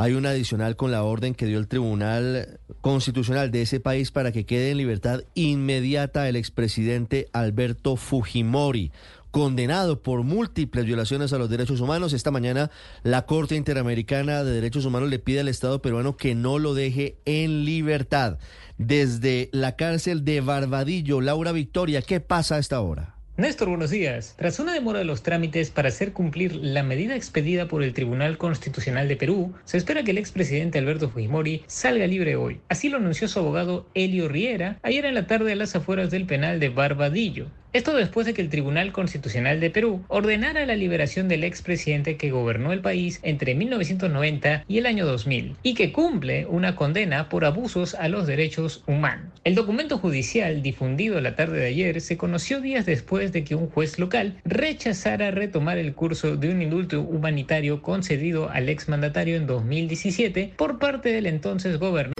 hay una adicional con la orden que dio el Tribunal Constitucional de ese país para que quede en libertad inmediata el expresidente Alberto Fujimori, condenado por múltiples violaciones a los derechos humanos. Esta mañana la Corte Interamericana de Derechos Humanos le pide al Estado peruano que no lo deje en libertad. Desde la cárcel de Barbadillo, Laura Victoria, ¿qué pasa a esta hora? Néstor, buenos días. Tras una demora de los trámites para hacer cumplir la medida expedida por el Tribunal Constitucional de Perú, se espera que el expresidente Alberto Fujimori salga libre hoy. Así lo anunció su abogado Elio Riera ayer en la tarde a las afueras del penal de Barbadillo. Esto después de que el Tribunal Constitucional de Perú ordenara la liberación del expresidente que gobernó el país entre 1990 y el año 2000 y que cumple una condena por abusos a los derechos humanos. El documento judicial difundido la tarde de ayer se conoció días después de que un juez local rechazara retomar el curso de un indulto humanitario concedido al exmandatario en 2017 por parte del entonces gobernador.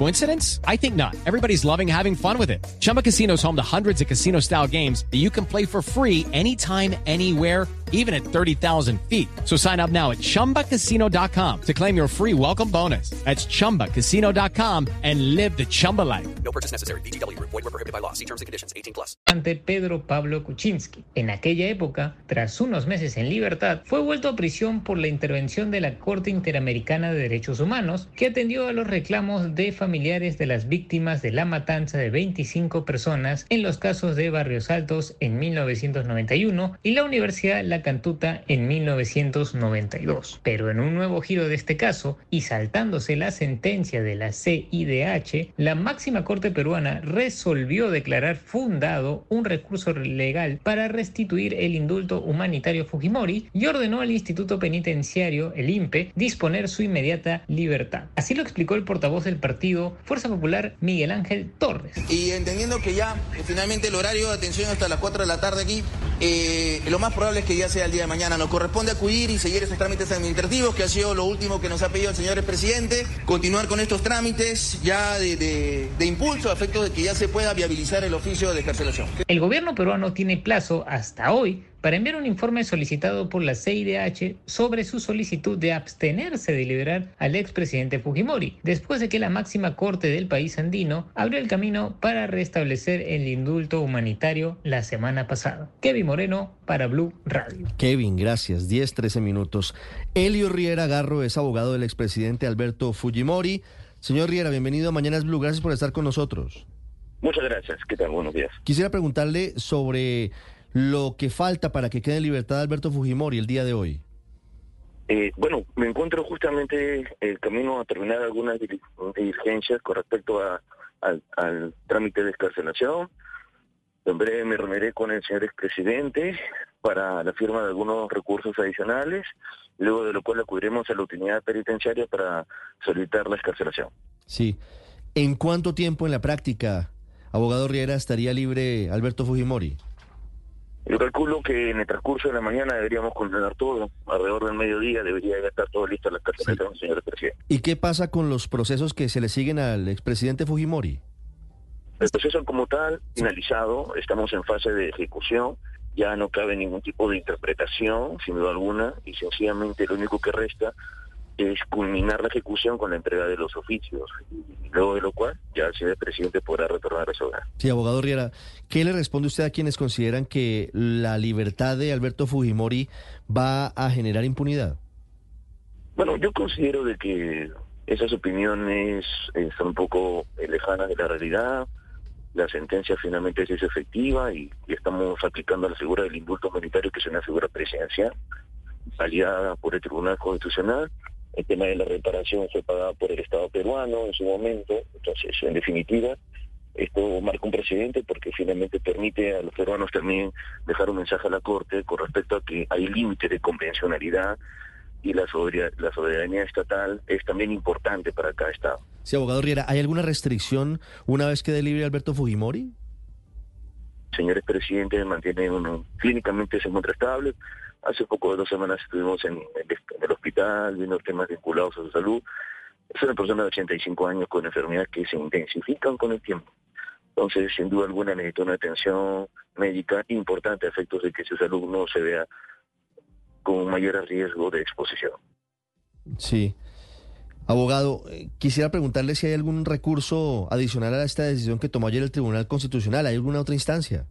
Coincidence? I think not. Everybody's loving having fun with it. Chumba Casino is home to hundreds of casino style games that you can play for free anytime, anywhere, even at 30,000 feet. So sign up now at chumbacasino.com to claim your free welcome bonus. That's chumbacasino.com and live the Chumba life. No purchase necessary. BGW. Void were prohibited by law. See terms and conditions. 18 plus. ante Pedro Pablo Kuczynski. En aquella época, tras unos meses en libertad, fue vuelto a prisión por la intervención de la Corte Interamericana de Derechos Humanos, que atendió a los reclamos de familiares de las víctimas de la matanza de 25 personas en los casos de Barrios Altos en 1991 y la Universidad La Cantuta en 1992. Pero en un nuevo giro de este caso, y saltándose la sentencia de la CIDH, la máxima corte peruana resolvió declarar fundado un recurso legal para restituir el indulto humanitario Fujimori y ordenó al Instituto Penitenciario, el INPE, disponer su inmediata libertad. Así lo explicó el portavoz del partido Fuerza Popular, Miguel Ángel Torres. Y entendiendo que ya finalmente el horario de atención hasta las 4 de la tarde aquí, eh, lo más probable es que ya sea el día de mañana. Nos corresponde acudir y seguir esos trámites administrativos, que ha sido lo último que nos ha pedido el señor presidente. Continuar con estos trámites ya de, impulso, a efecto de que ya se pueda viabilizar el oficio de carcelación. El gobierno peruano tiene plazo hasta hoy para enviar un informe solicitado por la CIDH sobre su solicitud de abstenerse de liberar al expresidente Fujimori, después de que la máxima corte del país andino abrió el camino para restablecer el indulto humanitario la semana pasada. Kevin Moreno para Blue Radio. Kevin, gracias. 10, 13 minutos. Elio Riera Garro es abogado del expresidente Alberto Fujimori. Señor Riera, bienvenido a Mañanas Blue. Gracias por estar con nosotros. Muchas gracias. ¿Qué tal? Buenos días. Quisiera preguntarle sobre lo que falta para que quede en libertad Alberto Fujimori el día de hoy. Eh, bueno, me encuentro justamente el camino a terminar algunas dili- diligencias con respecto a, al, al trámite de escarcelación. En breve me reuniré con el señor expresidente para la firma de algunos recursos adicionales, luego de lo cual acudiremos a la utilidad penitenciaria para solicitar la escarcelación. Sí. ¿En cuánto tiempo en la práctica, abogado Riera, estaría libre Alberto Fujimori? Yo calculo que en el transcurso de la mañana deberíamos condenar todo, alrededor del mediodía debería estar todo listo la escarcelación, señor presidente. ¿Y qué pasa con los procesos que se le siguen al expresidente Fujimori? El proceso como tal, finalizado, estamos en fase de ejecución, ya no cabe ningún tipo de interpretación, sin duda alguna, y sencillamente lo único que resta es culminar la ejecución con la entrega de los oficios, y luego de lo cual ya el señor presidente podrá retornar a su hogar. Sí, abogado Riera, ¿qué le responde usted a quienes consideran que la libertad de Alberto Fujimori va a generar impunidad? Bueno, yo considero de que esas opiniones eh, son un poco eh, lejanas de la realidad. La sentencia finalmente es efectiva y, estamos aplicando la figura del indulto humanitario, que es una figura presidencial. validada por el Tribunal Constitucional. El tema de la reparación fue pagada por el Estado peruano en su momento. Entonces, en definitiva, esto marca un precedente porque finalmente permite a los peruanos también dejar un mensaje a la Corte con respecto a que hay límite de convencionalidad y la soberanía estatal es también importante para cada Estado. Sí, abogado Riera, ¿hay alguna restricción una vez que libre Alberto Fujimori? Señores presidente, mantiene uno, clínicamente se encuentra estable. Hace poco de dos semanas estuvimos en, en el hospital viendo temas vinculados a su salud. Es una persona de 85 años con enfermedades que se intensifican con el tiempo. Entonces, sin duda alguna, necesita una atención médica importante a efectos de que su salud no se vea con mayor riesgo de exposición. Sí. Abogado, eh, quisiera preguntarle si hay algún recurso adicional a esta decisión que tomó ayer el Tribunal Constitucional. ¿Hay alguna otra instancia?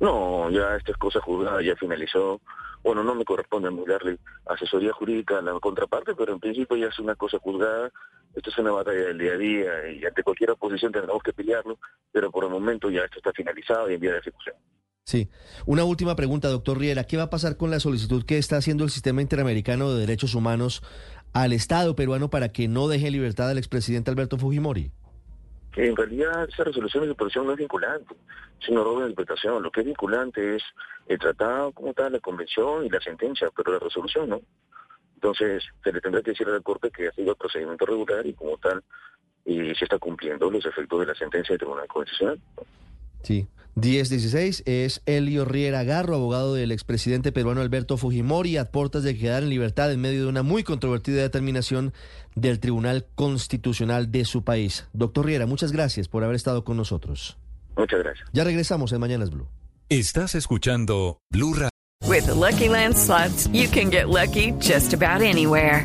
No, ya esta cosa juzgada ya finalizó. Bueno, no me corresponde darle asesoría jurídica a la contraparte, pero en principio ya es una cosa juzgada. Esto es una batalla del día a día y ante cualquier oposición tendremos que pelearlo, pero por el momento ya esto está finalizado y en vía de ejecución. Sí. Una última pregunta, doctor Riera. ¿Qué va a pasar con la solicitud que está haciendo el Sistema Interamericano de Derechos Humanos al Estado peruano para que no deje libertad al expresidente Alberto Fujimori? Que en realidad esa resolución de protección no es vinculante, es una de interpretación. Lo que es vinculante es el tratado como tal, la convención y la sentencia, pero la resolución no. Entonces, se le tendrá que decir a la Corte que ha sido el procedimiento regular y como tal, y se está cumpliendo los efectos de la sentencia del Tribunal Constitucional. Sí. 1016 es Elio Riera Garro, abogado del expresidente peruano Alberto Fujimori, a puertas de quedar en libertad en medio de una muy controvertida determinación del Tribunal Constitucional de su país. Doctor Riera, muchas gracias por haber estado con nosotros. Muchas gracias. Ya regresamos en Mañanas Blue. Estás escuchando Blue Radio. With the Lucky Land slots, you can get lucky just about anywhere.